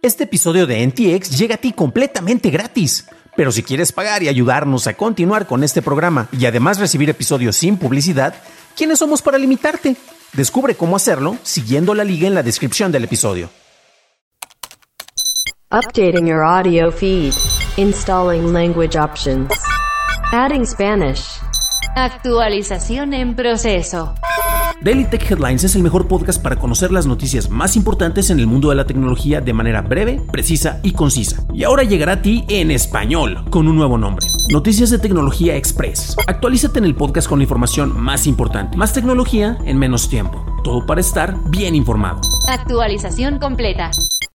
Este episodio de NTX llega a ti completamente gratis. Pero si quieres pagar y ayudarnos a continuar con este programa y además recibir episodios sin publicidad, ¿quiénes somos para limitarte? Descubre cómo hacerlo siguiendo la liga en la descripción del episodio. Updating your audio feed. Installing language options. Adding Spanish. Actualización en proceso. Daily Tech Headlines es el mejor podcast para conocer las noticias más importantes en el mundo de la tecnología de manera breve, precisa y concisa. Y ahora llegará a ti en español, con un nuevo nombre. Noticias de Tecnología Express. Actualízate en el podcast con la información más importante. Más tecnología en menos tiempo. Todo para estar bien informado. Actualización completa.